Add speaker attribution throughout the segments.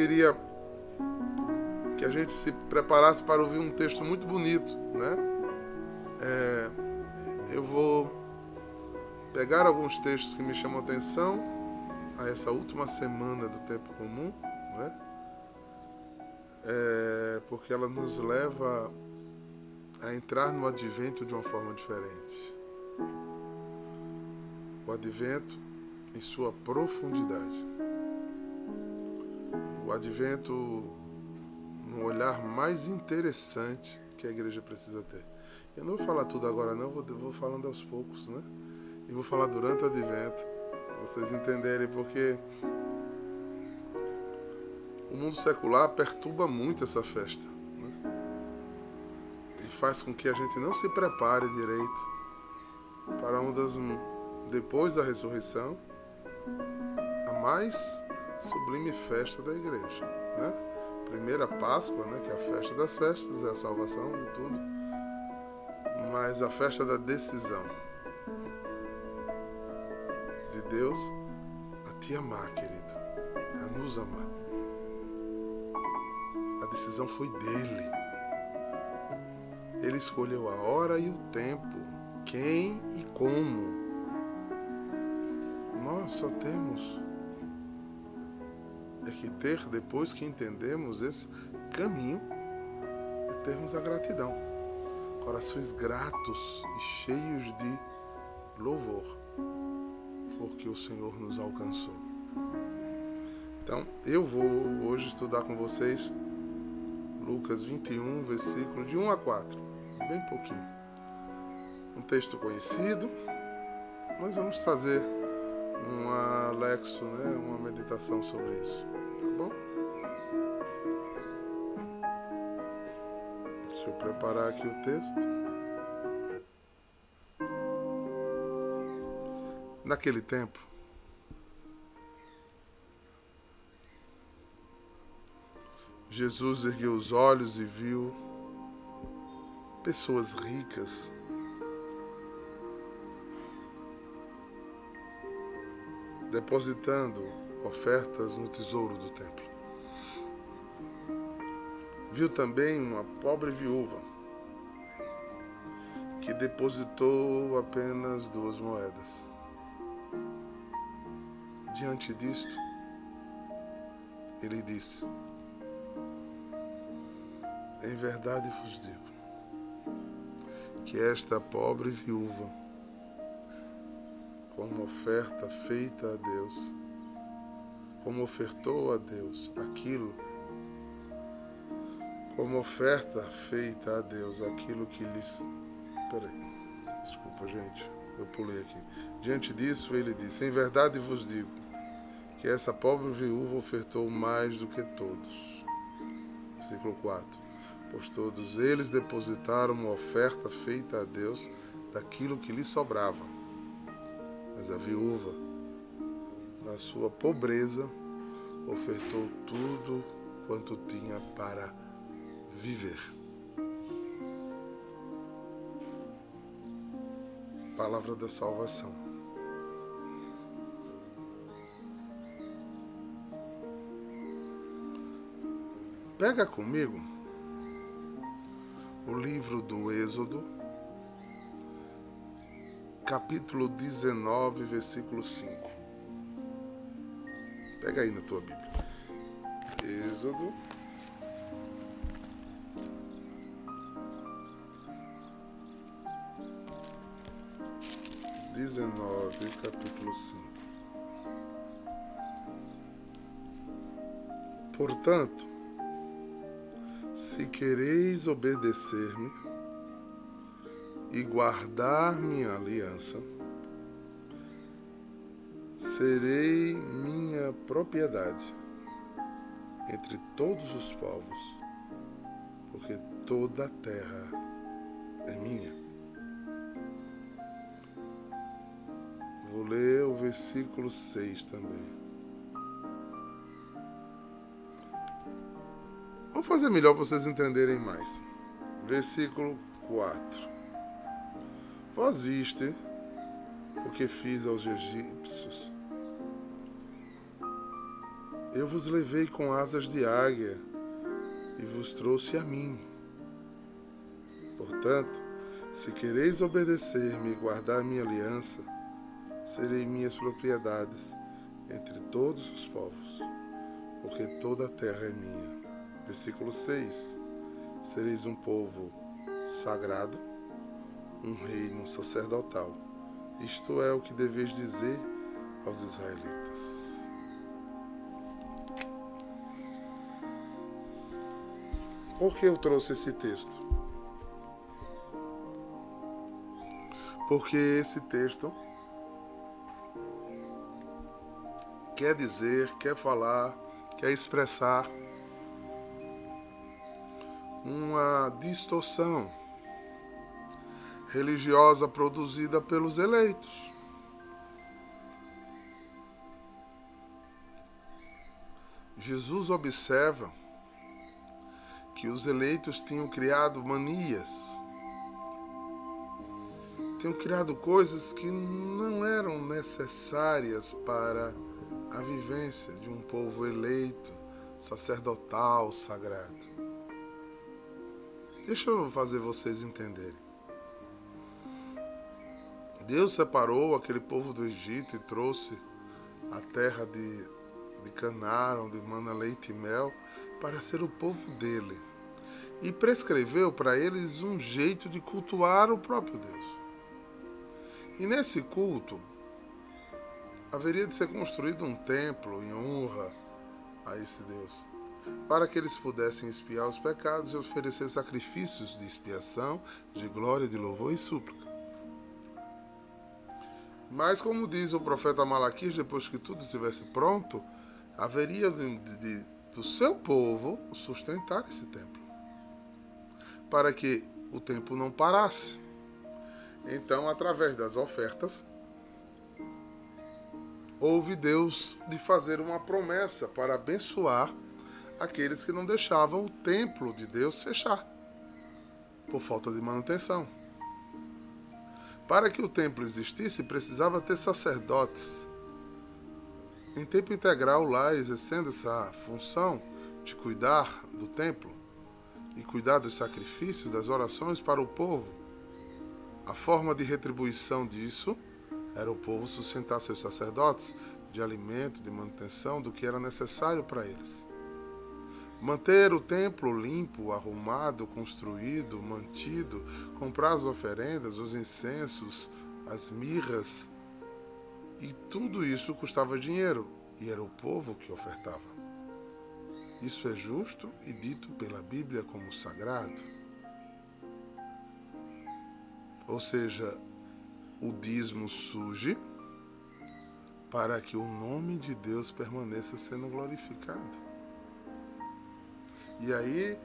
Speaker 1: queria que a gente se preparasse para ouvir um texto muito bonito, né? É, eu vou pegar alguns textos que me chamam a atenção a essa última semana do tempo comum, né? É, porque ela nos leva a entrar no advento de uma forma diferente. O advento em sua profundidade. O advento no olhar mais interessante que a igreja precisa ter. Eu não vou falar tudo agora não, vou, vou falando aos poucos, né? E vou falar durante o advento, vocês entenderem, porque o mundo secular perturba muito essa festa. Né? E faz com que a gente não se prepare direito para uma das. Depois da ressurreição, a mais sublime festa da igreja. Né? Primeira Páscoa, né, que é a festa das festas, é a salvação de tudo. Mas a festa da decisão de Deus a te amar, querido, a nos amar. A decisão foi dele. Ele escolheu a hora e o tempo, quem e como. Nós só temos que ter, depois que entendemos esse caminho, é termos a gratidão. Corações gratos e cheios de louvor, porque o Senhor nos alcançou. Então, eu vou hoje estudar com vocês Lucas 21, versículo de 1 a 4, bem pouquinho. Um texto conhecido, mas vamos trazer um alexo, né, uma meditação sobre isso, bom? Deixa eu preparar aqui o texto. Naquele tempo, Jesus ergueu os olhos e viu pessoas ricas depositando ofertas no tesouro do templo. Viu também uma pobre viúva que depositou apenas duas moedas. Diante disto, ele disse: Em verdade vos digo que esta pobre viúva como oferta feita a Deus, como ofertou a Deus aquilo, como oferta feita a Deus aquilo que lhes. Peraí, desculpa, gente, eu pulei aqui. Diante disso, ele disse: Em verdade vos digo que essa pobre viúva ofertou mais do que todos. Versículo 4. Pois todos eles depositaram uma oferta feita a Deus daquilo que lhe sobrava mas a viúva, na sua pobreza, ofertou tudo quanto tinha para viver. Palavra da salvação. Pega comigo o livro do Êxodo capítulo 19, versículo 5. Pega aí na tua Bíblia. Êxodo. Dezenove, capítulo cinco. Portanto, se quereis obedecer-me, e guardar minha aliança, serei minha propriedade entre todos os povos, porque toda a terra é minha. Vou ler o versículo 6 também. Vou fazer melhor para vocês entenderem mais. Versículo 4. Vós viste o que fiz aos egípcios Eu vos levei com asas de águia e vos trouxe a mim. Portanto, se quereis obedecer-me e guardar minha aliança, serei minhas propriedades entre todos os povos, porque toda a terra é minha. Versículo 6: Sereis um povo sagrado, um reino sacerdotal. Isto é o que deveis dizer aos israelitas. Por que eu trouxe esse texto? Porque esse texto quer dizer, quer falar, quer expressar uma distorção religiosa produzida pelos eleitos. Jesus observa que os eleitos tinham criado manias, tinham criado coisas que não eram necessárias para a vivência de um povo eleito, sacerdotal, sagrado. Deixa eu fazer vocês entenderem. Deus separou aquele povo do Egito e trouxe a terra de, de Canar, onde mana leite e mel, para ser o povo dele e prescreveu para eles um jeito de cultuar o próprio Deus. E nesse culto haveria de ser construído um templo em honra a esse Deus, para que eles pudessem expiar os pecados e oferecer sacrifícios de expiação, de glória, de louvor e súplica. Mas, como diz o profeta Malaquias, depois que tudo estivesse pronto, haveria de, de, do seu povo sustentar esse templo para que o tempo não parasse. Então, através das ofertas, houve Deus de fazer uma promessa para abençoar aqueles que não deixavam o templo de Deus fechar por falta de manutenção. Para que o templo existisse, precisava ter sacerdotes em tempo integral lá exercendo essa função de cuidar do templo e cuidar dos sacrifícios, das orações para o povo. A forma de retribuição disso era o povo sustentar seus sacerdotes de alimento, de manutenção, do que era necessário para eles. Manter o templo limpo, arrumado, construído, mantido, comprar as oferendas, os incensos, as mirras, e tudo isso custava dinheiro, e era o povo que ofertava. Isso é justo e dito pela Bíblia como sagrado. Ou seja, o dízimo surge para que o nome de Deus permaneça sendo glorificado. E aí,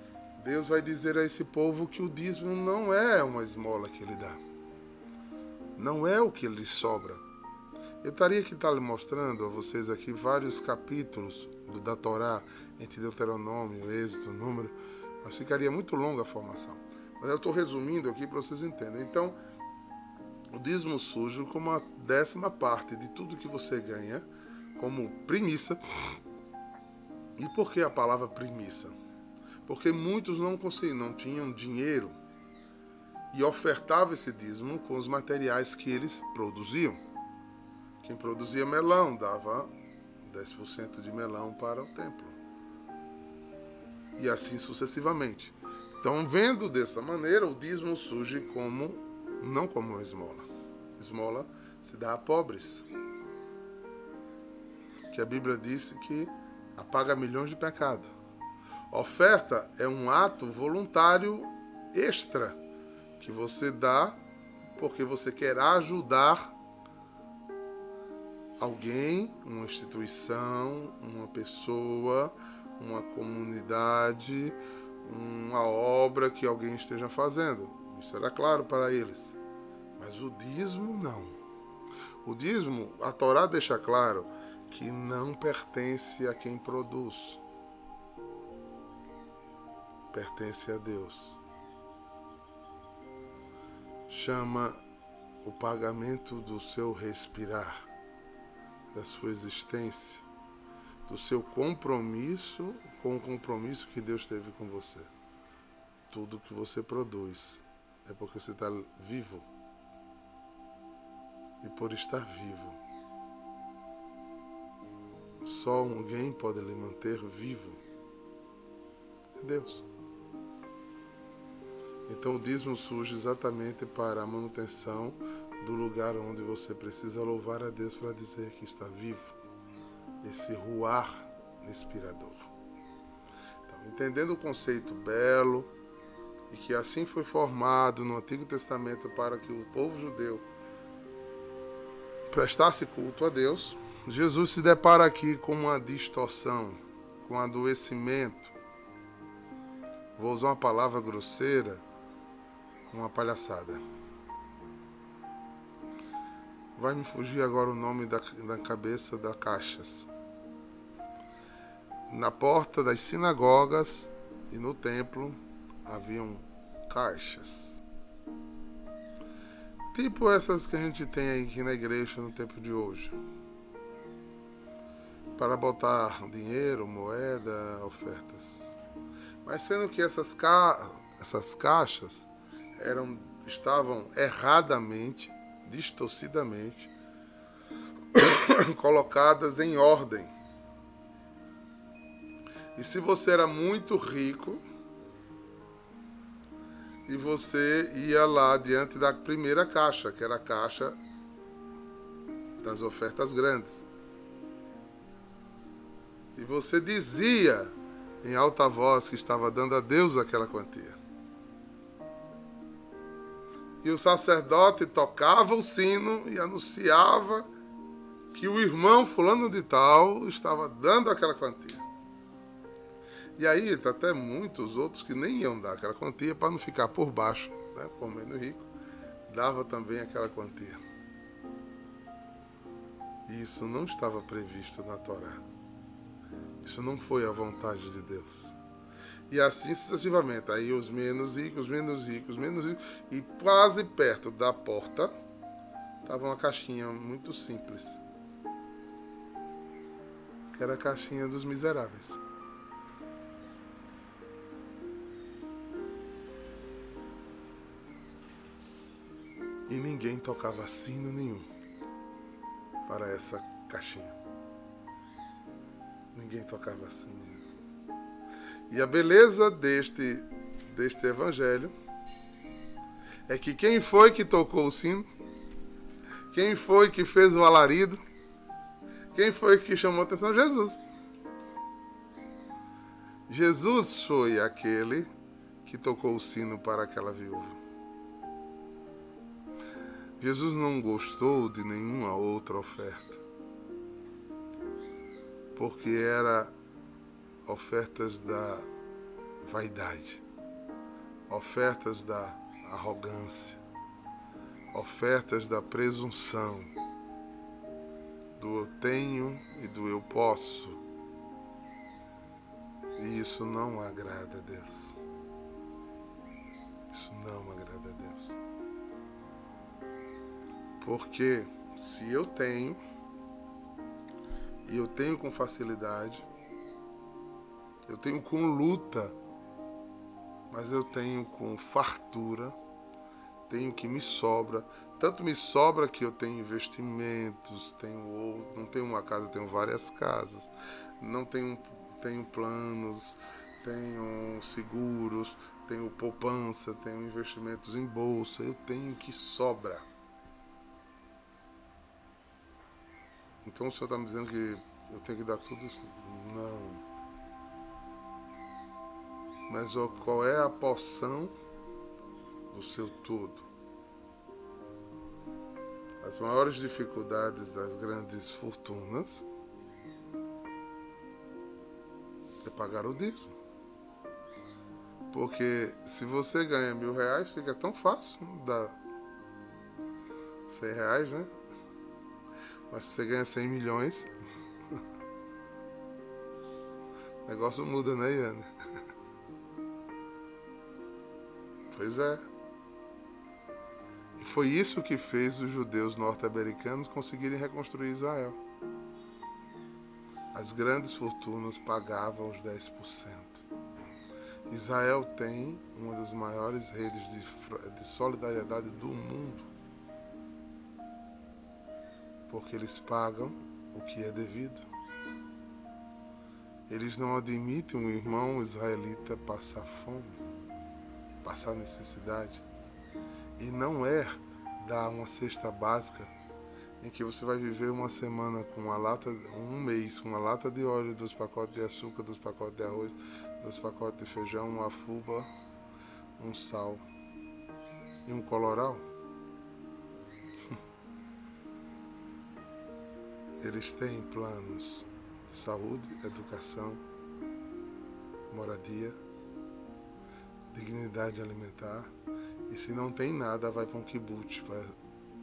Speaker 1: Deus vai dizer a esse povo que o dízimo não é uma esmola que ele dá. Não é o que lhe sobra. Eu estaria que estar lhe mostrando a vocês aqui vários capítulos da Torá entre Deuteronômio, Êxodo, Número, mas ficaria muito longa a formação. Mas eu estou resumindo aqui para vocês entenderem. Então, o dízimo sujo como a décima parte de tudo que você ganha como primícia. E por que a palavra primícia? Porque muitos não conseguiam, não tinham dinheiro e ofertavam esse dízimo com os materiais que eles produziam. Quem produzia melão dava 10% de melão para o templo e assim sucessivamente. Então, vendo dessa maneira, o dízimo surge como não como esmola. Esmola se dá a pobres. Que a Bíblia disse que apaga milhões de pecados. Oferta é um ato voluntário extra que você dá porque você quer ajudar alguém, uma instituição, uma pessoa, uma comunidade, uma obra que alguém esteja fazendo. Isso era claro para eles. Mas o dízimo não. O dízimo, a Torá deixa claro que não pertence a quem produz. Pertence a Deus. Chama o pagamento do seu respirar, da sua existência do seu compromisso com o compromisso que Deus teve com você. Tudo que você produz é porque você está vivo. E por estar vivo, só alguém pode lhe manter vivo. É Deus. Então o dízimo surge exatamente para a manutenção do lugar onde você precisa louvar a Deus para dizer que está vivo. Esse ruar inspirador. Então, entendendo o conceito belo e que assim foi formado no Antigo Testamento para que o povo judeu prestasse culto a Deus, Jesus se depara aqui com uma distorção, com um adoecimento. Vou usar uma palavra grosseira, com uma palhaçada. Vai me fugir agora o nome da, da cabeça da Caixas. Na porta das sinagogas e no templo haviam caixas. Tipo essas que a gente tem aqui na igreja no tempo de hoje. Para botar dinheiro, moeda, ofertas. Mas sendo que essas, ca... essas caixas eram, estavam erradamente, distorcidamente, colocadas em ordem. E se você era muito rico, e você ia lá diante da primeira caixa, que era a caixa das ofertas grandes. E você dizia em alta voz que estava dando a Deus aquela quantia. E o sacerdote tocava o sino e anunciava que o irmão fulano de tal estava dando aquela quantia. E aí, tá até muitos outros que nem iam dar aquela quantia para não ficar por baixo, né? por menos rico, dava também aquela quantia. E isso não estava previsto na Torá. Isso não foi a vontade de Deus. E assim sucessivamente. Aí os menos ricos, menos ricos, menos ricos. E quase perto da porta estava uma caixinha muito simples. Que era a caixinha dos miseráveis. e ninguém tocava sino nenhum para essa caixinha. Ninguém tocava sino. E a beleza deste, deste evangelho é que quem foi que tocou o sino? Quem foi que fez o alarido? Quem foi que chamou a atenção? Jesus. Jesus foi aquele que tocou o sino para aquela viúva. Jesus não gostou de nenhuma outra oferta, porque era ofertas da vaidade, ofertas da arrogância, ofertas da presunção, do eu tenho e do eu posso. E isso não agrada a Deus. Isso não agrada a Deus. Porque se eu tenho, e eu tenho com facilidade, eu tenho com luta, mas eu tenho com fartura, tenho que me sobra. Tanto me sobra que eu tenho investimentos, tenho não tenho uma casa, tenho várias casas, não tenho, tenho planos, tenho seguros, tenho poupança, tenho investimentos em bolsa, eu tenho que sobra. Então o senhor está me dizendo que eu tenho que dar tudo? Não. Mas qual é a porção do seu tudo? As maiores dificuldades das grandes fortunas é pagar o dízimo. Porque se você ganha mil reais, fica tão fácil dar cem reais, né? Mas se você ganha 100 milhões, o negócio muda, né, Iane? Pois é. E foi isso que fez os judeus norte-americanos conseguirem reconstruir Israel. as grandes fortunas pagavam os 10%. Israel tem uma das maiores redes de, de solidariedade do mundo, porque eles pagam o que é devido. Eles não admitem um irmão israelita passar fome, passar necessidade. E não é dar uma cesta básica em que você vai viver uma semana com uma lata, um mês com uma lata de óleo, dois pacotes de açúcar, dois pacotes de arroz, dois pacotes de feijão, uma fuba, um sal e um coloral. Eles têm planos de saúde, educação, moradia, dignidade alimentar. E se não tem nada, vai para um kibbutz para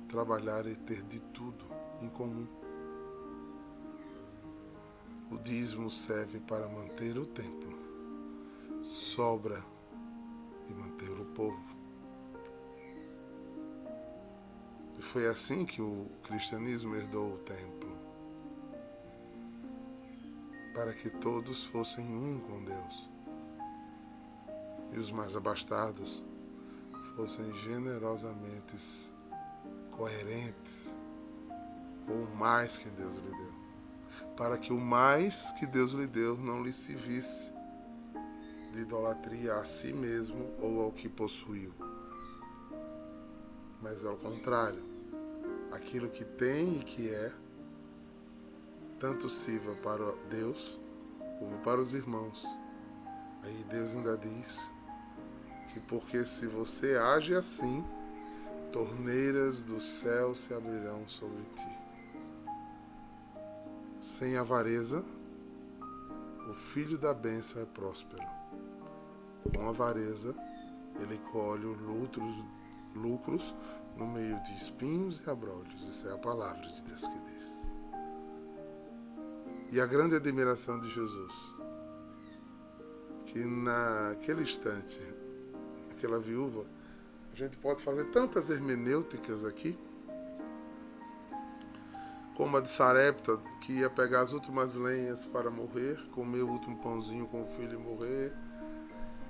Speaker 1: trabalhar e ter de tudo em comum. O dízimo serve para manter o templo, sobra e manter o povo. E foi assim que o cristianismo herdou o templo para que todos fossem um com Deus e os mais abastados fossem generosamente coerentes com o mais que Deus lhe deu, para que o mais que Deus lhe deu não lhe se visse de idolatria a si mesmo ou ao que possuiu, mas ao contrário, aquilo que tem e que é, tanto sirva para Deus como para os irmãos. Aí Deus ainda diz que porque se você age assim, torneiras do céu se abrirão sobre ti. Sem avareza, o filho da bênção é próspero. Com avareza, ele colhe lucros, lucros no meio de espinhos e abrolhos. Isso é a palavra de Deus que diz. E a grande admiração de Jesus, que naquele instante, aquela viúva, a gente pode fazer tantas hermenêuticas aqui, como a de Sarepta, que ia pegar as últimas lenhas para morrer, comer o último pãozinho com o filho e morrer,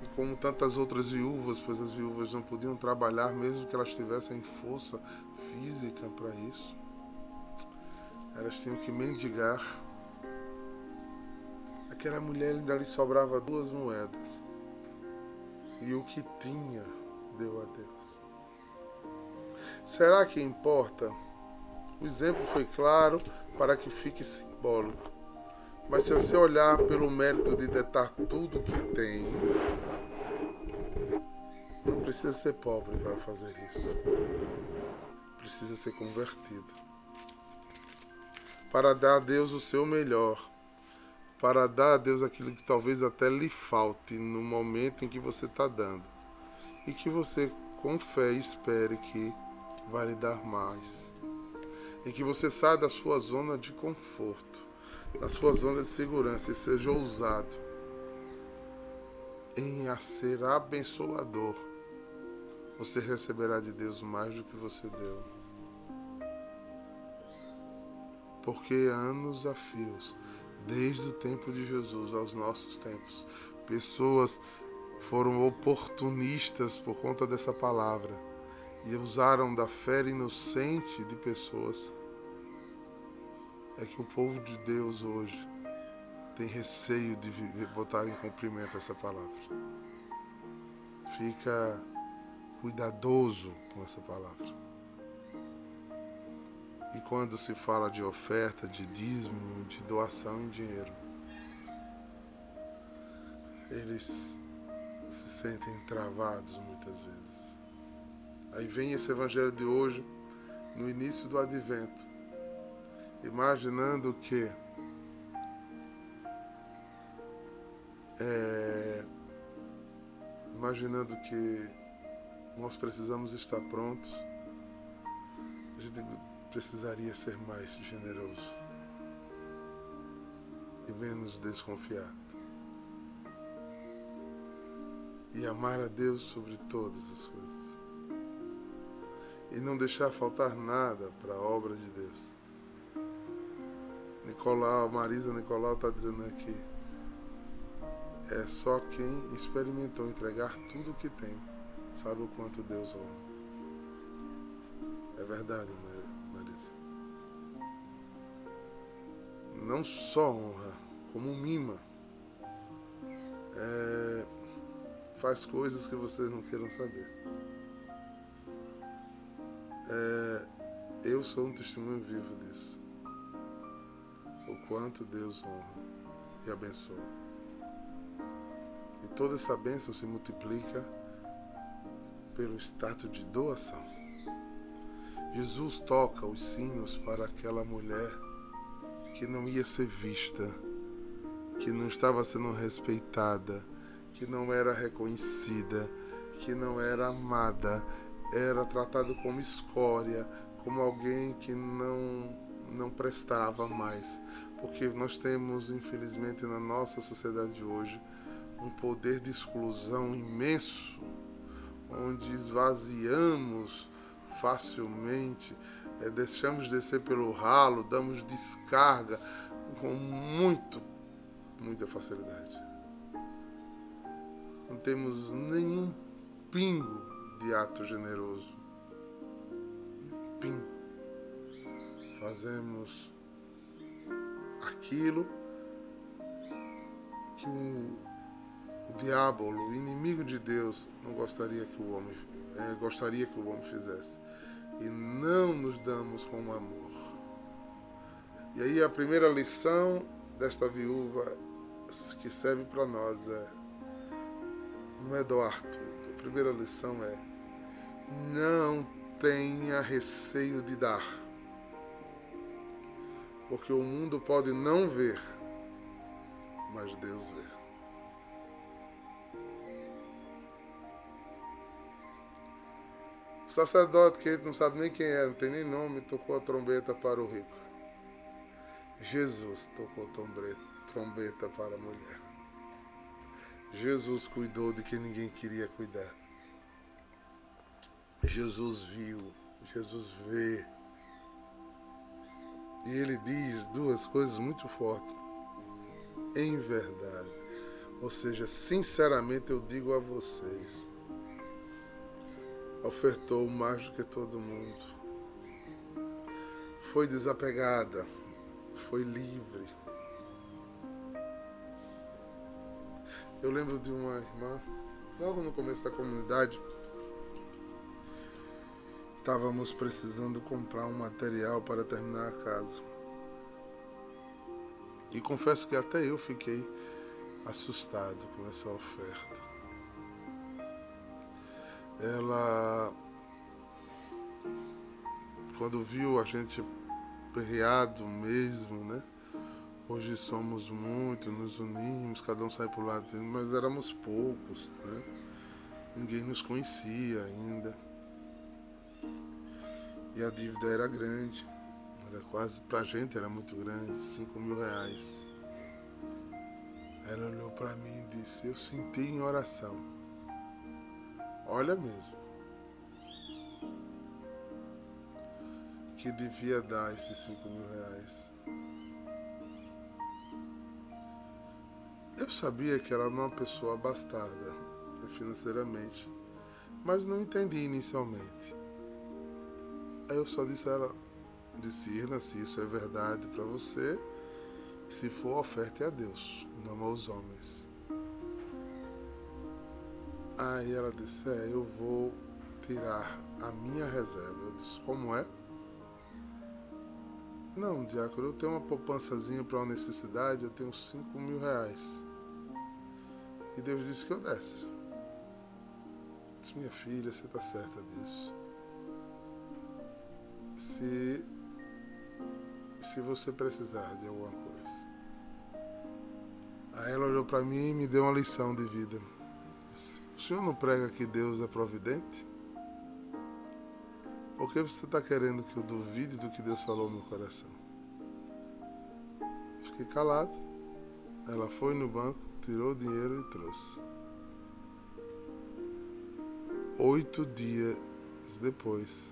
Speaker 1: e como tantas outras viúvas, pois as viúvas não podiam trabalhar mesmo que elas tivessem força física para isso. Elas tinham que mendigar. Aquela mulher ainda lhe sobrava duas moedas. E o que tinha deu a Deus. Será que importa? O exemplo foi claro para que fique simbólico. Mas se você olhar pelo mérito de detar tudo que tem, não precisa ser pobre para fazer isso. Precisa ser convertido. Para dar a Deus o seu melhor. Para dar a Deus aquilo que talvez até lhe falte no momento em que você está dando e que você, com fé, espere que vai lhe dar mais. E que você saia da sua zona de conforto, da sua zona de segurança e seja ousado em ser abençoador. Você receberá de Deus mais do que você deu. Porque anos a fios, desde o tempo de Jesus aos nossos tempos, pessoas foram oportunistas por conta dessa palavra e usaram da fé inocente de pessoas, é que o povo de Deus hoje tem receio de botar em cumprimento essa palavra. Fica cuidadoso com essa palavra. E quando se fala de oferta, de dízimo, de doação em dinheiro, eles se sentem travados muitas vezes. Aí vem esse evangelho de hoje, no início do advento, imaginando que é, imaginando que nós precisamos estar prontos, a gente precisaria ser mais generoso e menos desconfiado e amar a Deus sobre todas as coisas. E não deixar faltar nada para a obra de Deus. Nicolau, Marisa Nicolau está dizendo aqui. É só quem experimentou entregar tudo o que tem sabe o quanto Deus honra. É verdade, Marisa. Não só honra, como mima. É, faz coisas que vocês não queiram saber. É, eu sou um testemunho vivo disso. O quanto Deus honra e abençoa. E toda essa bênção se multiplica pelo status de doação. Jesus toca os sinos para aquela mulher que não ia ser vista, que não estava sendo respeitada, que não era reconhecida, que não era amada, era tratado como escória, como alguém que não não prestava mais, porque nós temos infelizmente na nossa sociedade de hoje um poder de exclusão imenso, onde esvaziamos facilmente, é, deixamos descer pelo ralo, damos descarga com muito, muita facilidade. Não temos nenhum pingo de ato generoso. Pingo. Fazemos aquilo que o, o diabo, o inimigo de Deus, não gostaria que o homem é, gostaria que o homem fizesse. E não nos damos com amor. E aí a primeira lição desta viúva que serve para nós é não é doar tudo. A primeira lição é não tenha receio de dar. Porque o mundo pode não ver, mas Deus vê. Sacerdote, que a gente não sabe nem quem é, não tem nem nome, tocou a trombeta para o rico. Jesus tocou trombeta para a mulher. Jesus cuidou de quem ninguém queria cuidar. Jesus viu, Jesus vê. E ele diz duas coisas muito fortes. Em verdade. Ou seja, sinceramente eu digo a vocês. Ofertou mais do que todo mundo. Foi desapegada. Foi livre Eu lembro de uma irmã, logo no começo da comunidade, estávamos precisando comprar um material para terminar a casa. E confesso que até eu fiquei assustado com essa oferta. Ela, quando viu a gente perreado mesmo, né? Hoje somos muitos, nos unimos, cada um sai para o lado, mas éramos poucos, né? Ninguém nos conhecia ainda. E a dívida era grande, era quase, para a gente era muito grande, 5 mil reais. Ela olhou para mim e disse, eu senti em oração. Olha mesmo. Que devia dar esses 5 mil reais. Eu sabia que ela era uma pessoa abastada né, financeiramente, mas não entendi inicialmente. Aí eu só disse a ela, discerna se isso é verdade para você, se for, oferte a Deus, não aos homens. Aí ela disse, é, eu vou tirar a minha reserva. Eu disse, como é? Não, diácono, eu tenho uma poupançazinha para uma necessidade, eu tenho 5 mil reais. E Deus disse que eu desse. Eu disse, minha filha, você está certa disso. Se, se você precisar de alguma coisa. Aí ela olhou para mim e me deu uma lição de vida. Senhor não prega que Deus é providente? Por que você está querendo que eu duvide do que Deus falou no meu coração? Fiquei calado. Ela foi no banco, tirou o dinheiro e trouxe. Oito dias depois,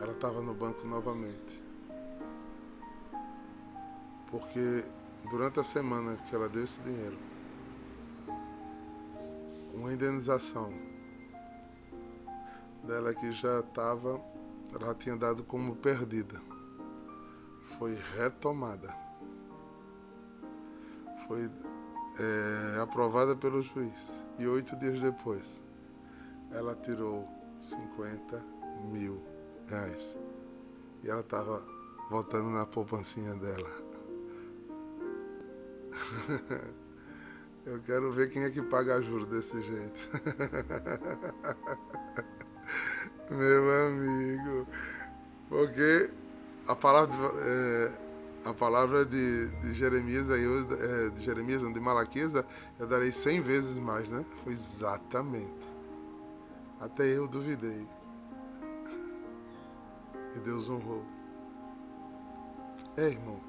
Speaker 1: ela estava no banco novamente. Porque durante a semana que ela deu esse dinheiro, uma indenização dela que já estava, ela tinha dado como perdida, foi retomada. Foi é, aprovada pelo juiz. E oito dias depois, ela tirou 50 mil reais. E ela estava voltando na poupancinha dela. Eu quero ver quem é que paga juros desse jeito. Meu amigo. Porque a palavra, é, a palavra de, de Jeremias, aí, é, de Jeremias, não, de Malaquias, eu darei cem vezes mais, né? Foi exatamente. Até eu duvidei. E Deus honrou. É, irmão.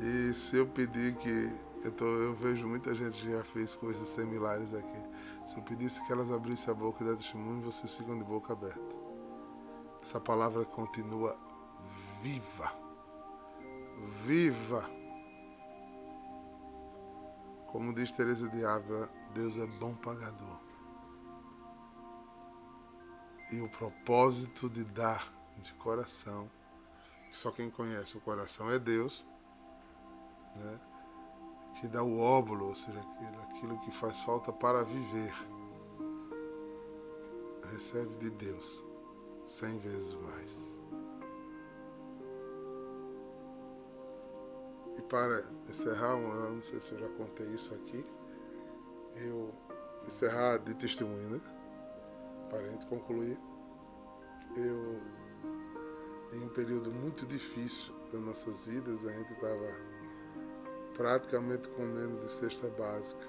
Speaker 1: E se eu pedir que. Eu, tô, eu vejo muita gente que já fez coisas similares aqui. Se eu pedisse que elas abrissem a boca e dessem testemunho, vocês ficam de boca aberta. Essa palavra continua viva. Viva. Como diz Teresa de Ávila, Deus é bom pagador. E o propósito de dar de coração, só quem conhece o coração é Deus, né? Que dá o óvulo, ou seja, aquilo, aquilo que faz falta para viver. Recebe de Deus cem vezes mais. E para encerrar, eu não sei se eu já contei isso aqui, eu encerrar de testemunho, né? Para a gente concluir, eu em um período muito difícil das nossas vidas, a gente estava praticamente com menos de cesta básica.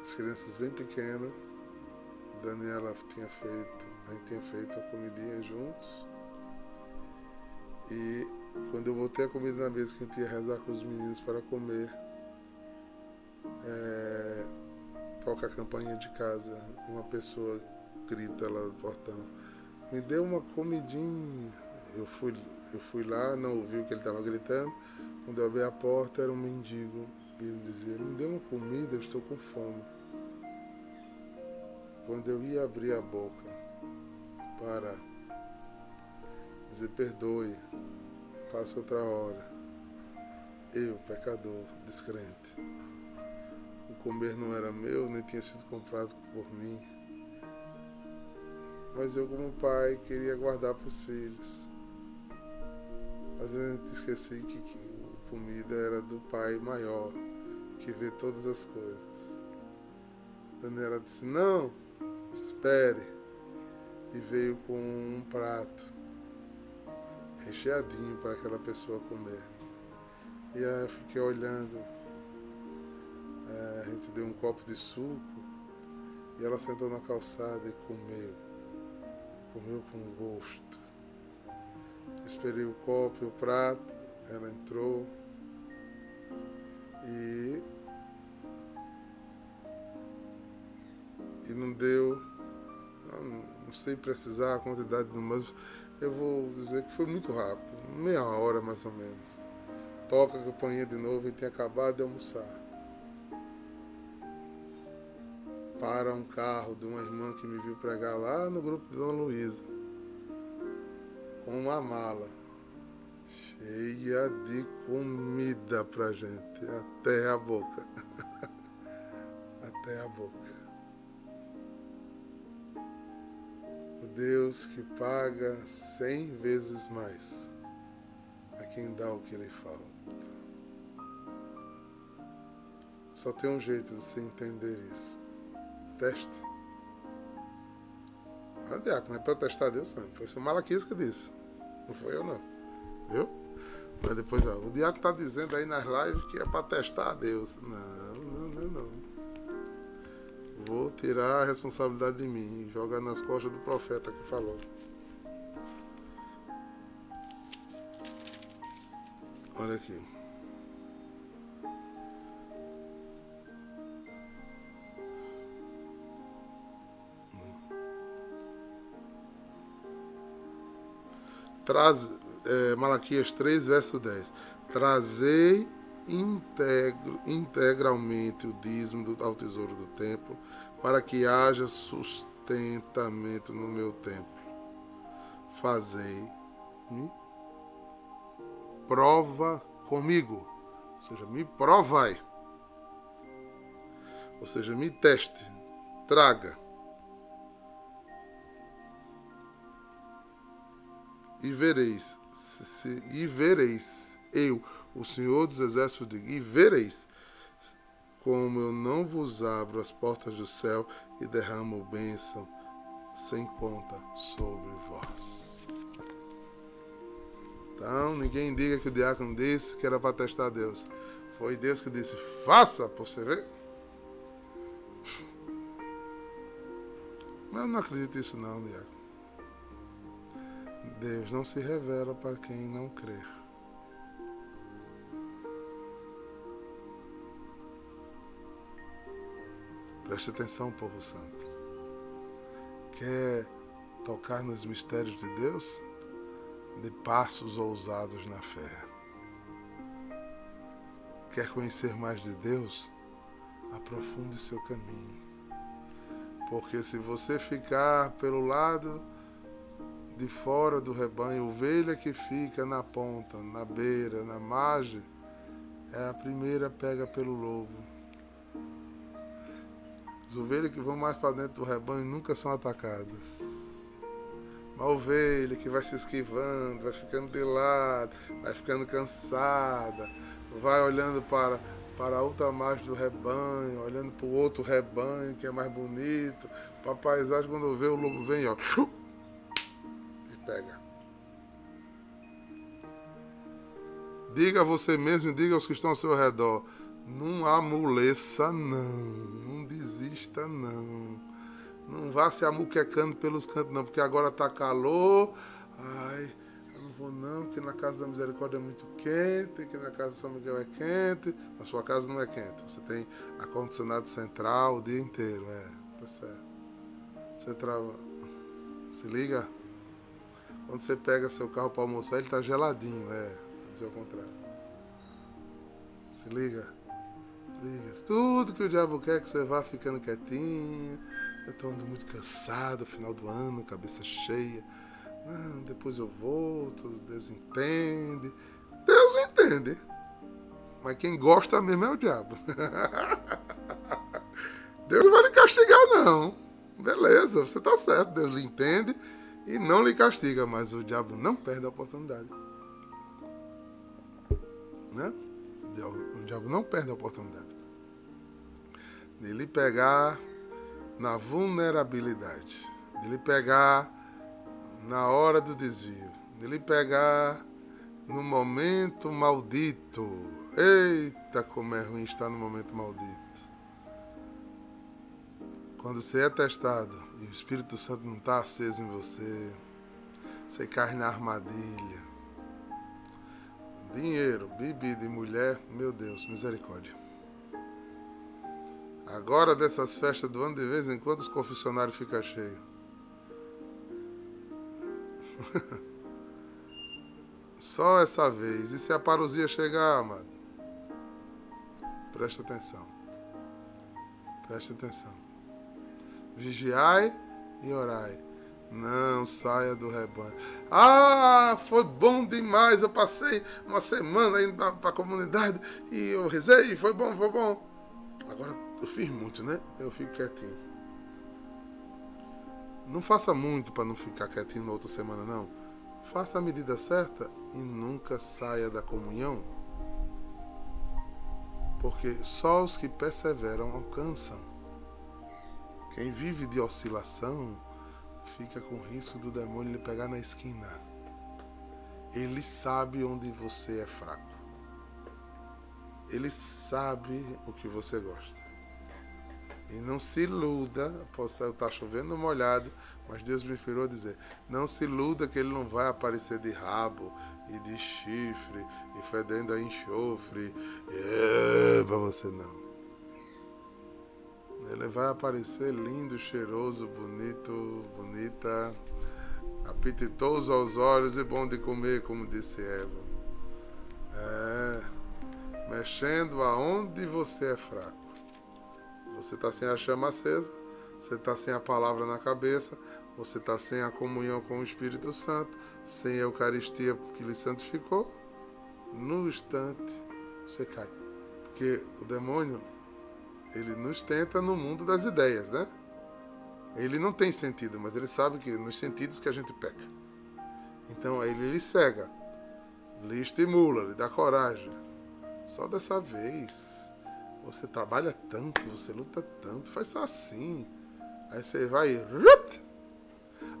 Speaker 1: As crianças bem pequenas, Daniela tinha feito, a gente tinha feito a comidinha juntos. E quando eu botei a comida na mesa que a gente ia rezar com os meninos para comer, é, toca a campainha de casa, uma pessoa grita lá do portão, me deu uma comidinha. Eu fui, eu fui lá, não ouvi o que ele estava gritando, quando eu abri a porta, era um mendigo. E ele dizia: Me dê uma comida, eu estou com fome. Quando eu ia abrir a boca para dizer: Perdoe, faça outra hora. Eu, pecador, descrente. O comer não era meu, nem tinha sido comprado por mim. Mas eu, como pai, queria guardar para os filhos. Mas eu esqueci que, que comida era do Pai maior, que vê todas as coisas. Daniela disse: Não, espere. E veio com um prato recheadinho para aquela pessoa comer. E aí eu fiquei olhando. É, a gente deu um copo de suco e ela sentou na calçada e comeu. Comeu com gosto. Esperei o copo e o prato ela entrou e e não deu, não, sei precisar a quantidade, mas eu vou dizer que foi muito rápido, meia hora mais ou menos. Toca a campainha de novo e tem acabado de almoçar. Para um carro de uma irmã que me viu pregar lá no grupo de Dona Luísa, com uma mala cheia de comida pra gente, até a boca. até a boca. O Deus que paga cem vezes mais a quem dá o que lhe falta. Só tem um jeito de se entender isso. Teste. Ah, diácono, é para testar Deus, não. Foi o Malaquias que disse. Não foi eu, não. Viu? Mas depois, ó, o diabo está dizendo aí nas lives que é para testar a Deus. Não, não, não, não. Vou tirar a responsabilidade de mim, jogar nas costas do profeta que falou. Olha aqui. Traz, é, Malaquias 3, verso 10. Trazei integro, integralmente o dízimo ao tesouro do templo, para que haja sustentamento no meu templo. Fazei-me prova comigo, ou seja, me provai, ou seja, me teste, traga. E vereis, se, e vereis, eu, o Senhor dos Exércitos, digo, e vereis como eu não vos abro as portas do céu e derramo bênção sem conta sobre vós. Então, ninguém diga que o diácono disse que era para testar Deus. Foi Deus que disse: faça para você ver. Mas eu não acredito nisso, não, diácono. Deus não se revela para quem não crer. Preste atenção, povo santo. Quer tocar nos mistérios de Deus? De passos ousados na fé. Quer conhecer mais de Deus? Aprofunde seu caminho. Porque se você ficar pelo lado de fora do rebanho, ovelha que fica na ponta, na beira, na margem, é a primeira pega pelo lobo. As ovelhas que vão mais para dentro do rebanho nunca são atacadas. Uma ovelha que vai se esquivando, vai ficando de lado, vai ficando cansada, vai olhando para, para a outra margem do rebanho, olhando para o outro rebanho que é mais bonito. Para a paisagem, quando vê o lobo vem, ó, pega. Diga a você mesmo, diga aos que estão ao seu redor. Não amoleça, não desista, não. Não vá se amuquecando pelos cantos, não, porque agora tá calor. Ai, eu não vou não, porque na casa da misericórdia é muito quente, que na casa de São Miguel é quente. Na sua casa não é quente. Você tem ar-condicionado central o dia inteiro, é, tá certo. Você trava. Se liga? Quando você pega seu carro para almoçar, ele tá geladinho, é. Vou dizer o contrário. Se liga? Tudo que o diabo quer que você vá ficando quietinho. Eu estou andando muito cansado, final do ano, cabeça cheia. Não, depois eu volto, Deus entende. Deus entende. Mas quem gosta mesmo é o diabo. Deus não vai lhe castigar, não. Beleza, você está certo. Deus lhe entende e não lhe castiga, mas o diabo não perde a oportunidade. Né? O diabo não perde a oportunidade de lhe pegar na vulnerabilidade, de lhe pegar na hora do desvio, de lhe pegar no momento maldito. Eita, como é ruim estar no momento maldito. Quando você é testado e o Espírito Santo não está aceso em você, você cai na armadilha dinheiro, bebida e mulher, meu Deus, misericórdia. Agora dessas festas do ano, de vez em quando os confessionários ficam cheios. Só essa vez. E se a parousia chegar, amado? Presta atenção. Presta atenção. Vigiai e orai não saia do rebanho. Ah, foi bom demais. Eu passei uma semana indo para a comunidade e eu rezei, foi bom, foi bom. Agora eu fiz muito, né? Eu fico quietinho. Não faça muito para não ficar quietinho na outra semana, não. Faça a medida certa e nunca saia da comunhão. Porque só os que perseveram alcançam. Quem vive de oscilação, fica com risco do demônio lhe pegar na esquina. Ele sabe onde você é fraco. Ele sabe o que você gosta. E não se iluda, posso estar chovendo molhado, mas Deus me inspirou a dizer: não se iluda que ele não vai aparecer de rabo e de chifre e fedendo a enxofre é, para você não. Ele vai aparecer lindo, cheiroso, bonito, bonita, apetitoso aos olhos e bom de comer, como disse Eva. É, mexendo aonde você é fraco. Você está sem a chama acesa, você está sem a palavra na cabeça, você está sem a comunhão com o Espírito Santo, sem a Eucaristia que lhe santificou. No instante, você cai. Porque o demônio, ele nos tenta no mundo das ideias, né? Ele não tem sentido, mas ele sabe que nos sentidos que a gente peca. Então ele lhe cega, lhe estimula, lhe dá coragem. Só dessa vez. Você trabalha tanto, você luta tanto, faz só assim. Aí você vai.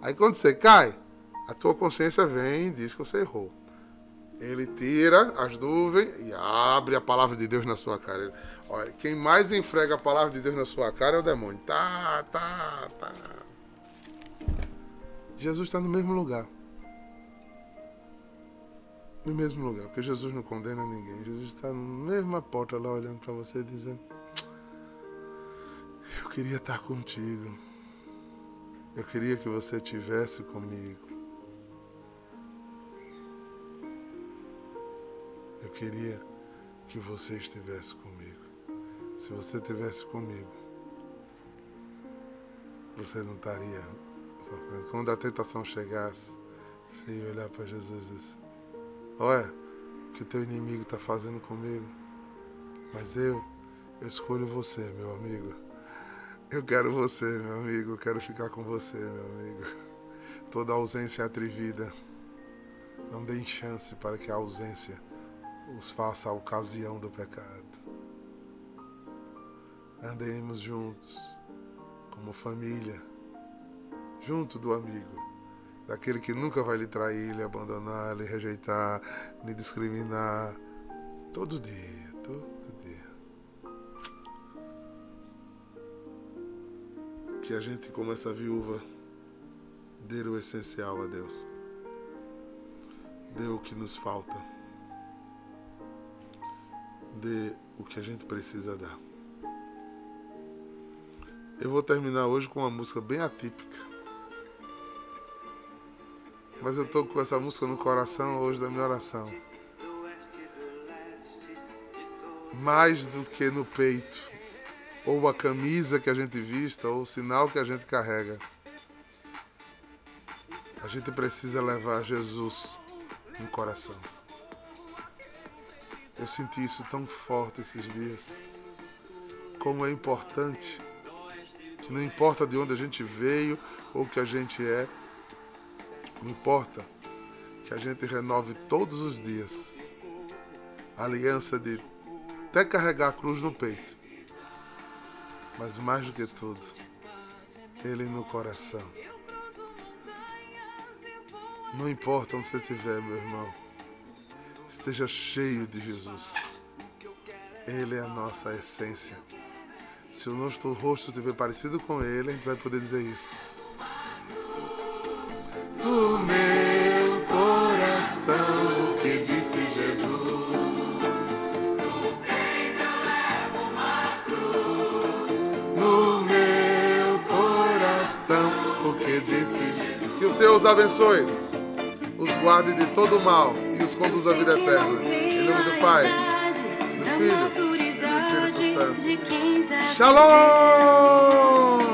Speaker 1: Aí quando você cai, a tua consciência vem e diz que você errou. Ele tira as nuvens e abre a palavra de Deus na sua cara. Olha, quem mais enfrega a palavra de Deus na sua cara é o demônio. Tá, tá, tá. Jesus está no mesmo lugar. No mesmo lugar, porque Jesus não condena ninguém. Jesus está na mesma porta lá olhando para você dizendo: Eu queria estar contigo. Eu queria que você estivesse comigo. Eu queria que você estivesse comigo. Se você estivesse comigo, você não estaria sofrendo. Quando a tentação chegasse, você ia olhar para Jesus e dizer: Olha, o que o teu inimigo está fazendo comigo. Mas eu, eu escolho você, meu amigo. Eu quero você, meu amigo. Eu quero ficar com você, meu amigo. Toda ausência é atrevida. Não deem chance para que a ausência os faça a ocasião do pecado. Andemos juntos, como família, junto do amigo, daquele que nunca vai lhe trair, lhe abandonar, lhe rejeitar, lhe discriminar, todo dia, todo dia. Que a gente, como essa viúva, dê o essencial a Deus, dê o que nos falta dê o que a gente precisa dar. Eu vou terminar hoje com uma música bem atípica. Mas eu tô com essa música no coração hoje da minha oração. Mais do que no peito, ou a camisa que a gente vista, ou o sinal que a gente carrega. A gente precisa levar Jesus no coração. Eu senti isso tão forte esses dias. Como é importante. Que não importa de onde a gente veio ou o que a gente é, não importa que a gente renove todos os dias. A aliança de até carregar a cruz no peito, mas mais do que tudo, Ele no coração. Não importa onde você estiver, meu irmão esteja cheio de Jesus. Ele é a nossa essência. Se o nosso rosto estiver parecido com Ele, a gente vai poder dizer isso. O meu coração, o que disse Jesus. No meu coração, o que disse Jesus. Que o Senhor os abençoe, os guarde de todo mal nos conduza à vida eterna. Em nome do Pai, do Filho e do Espírito Santo. Shalom!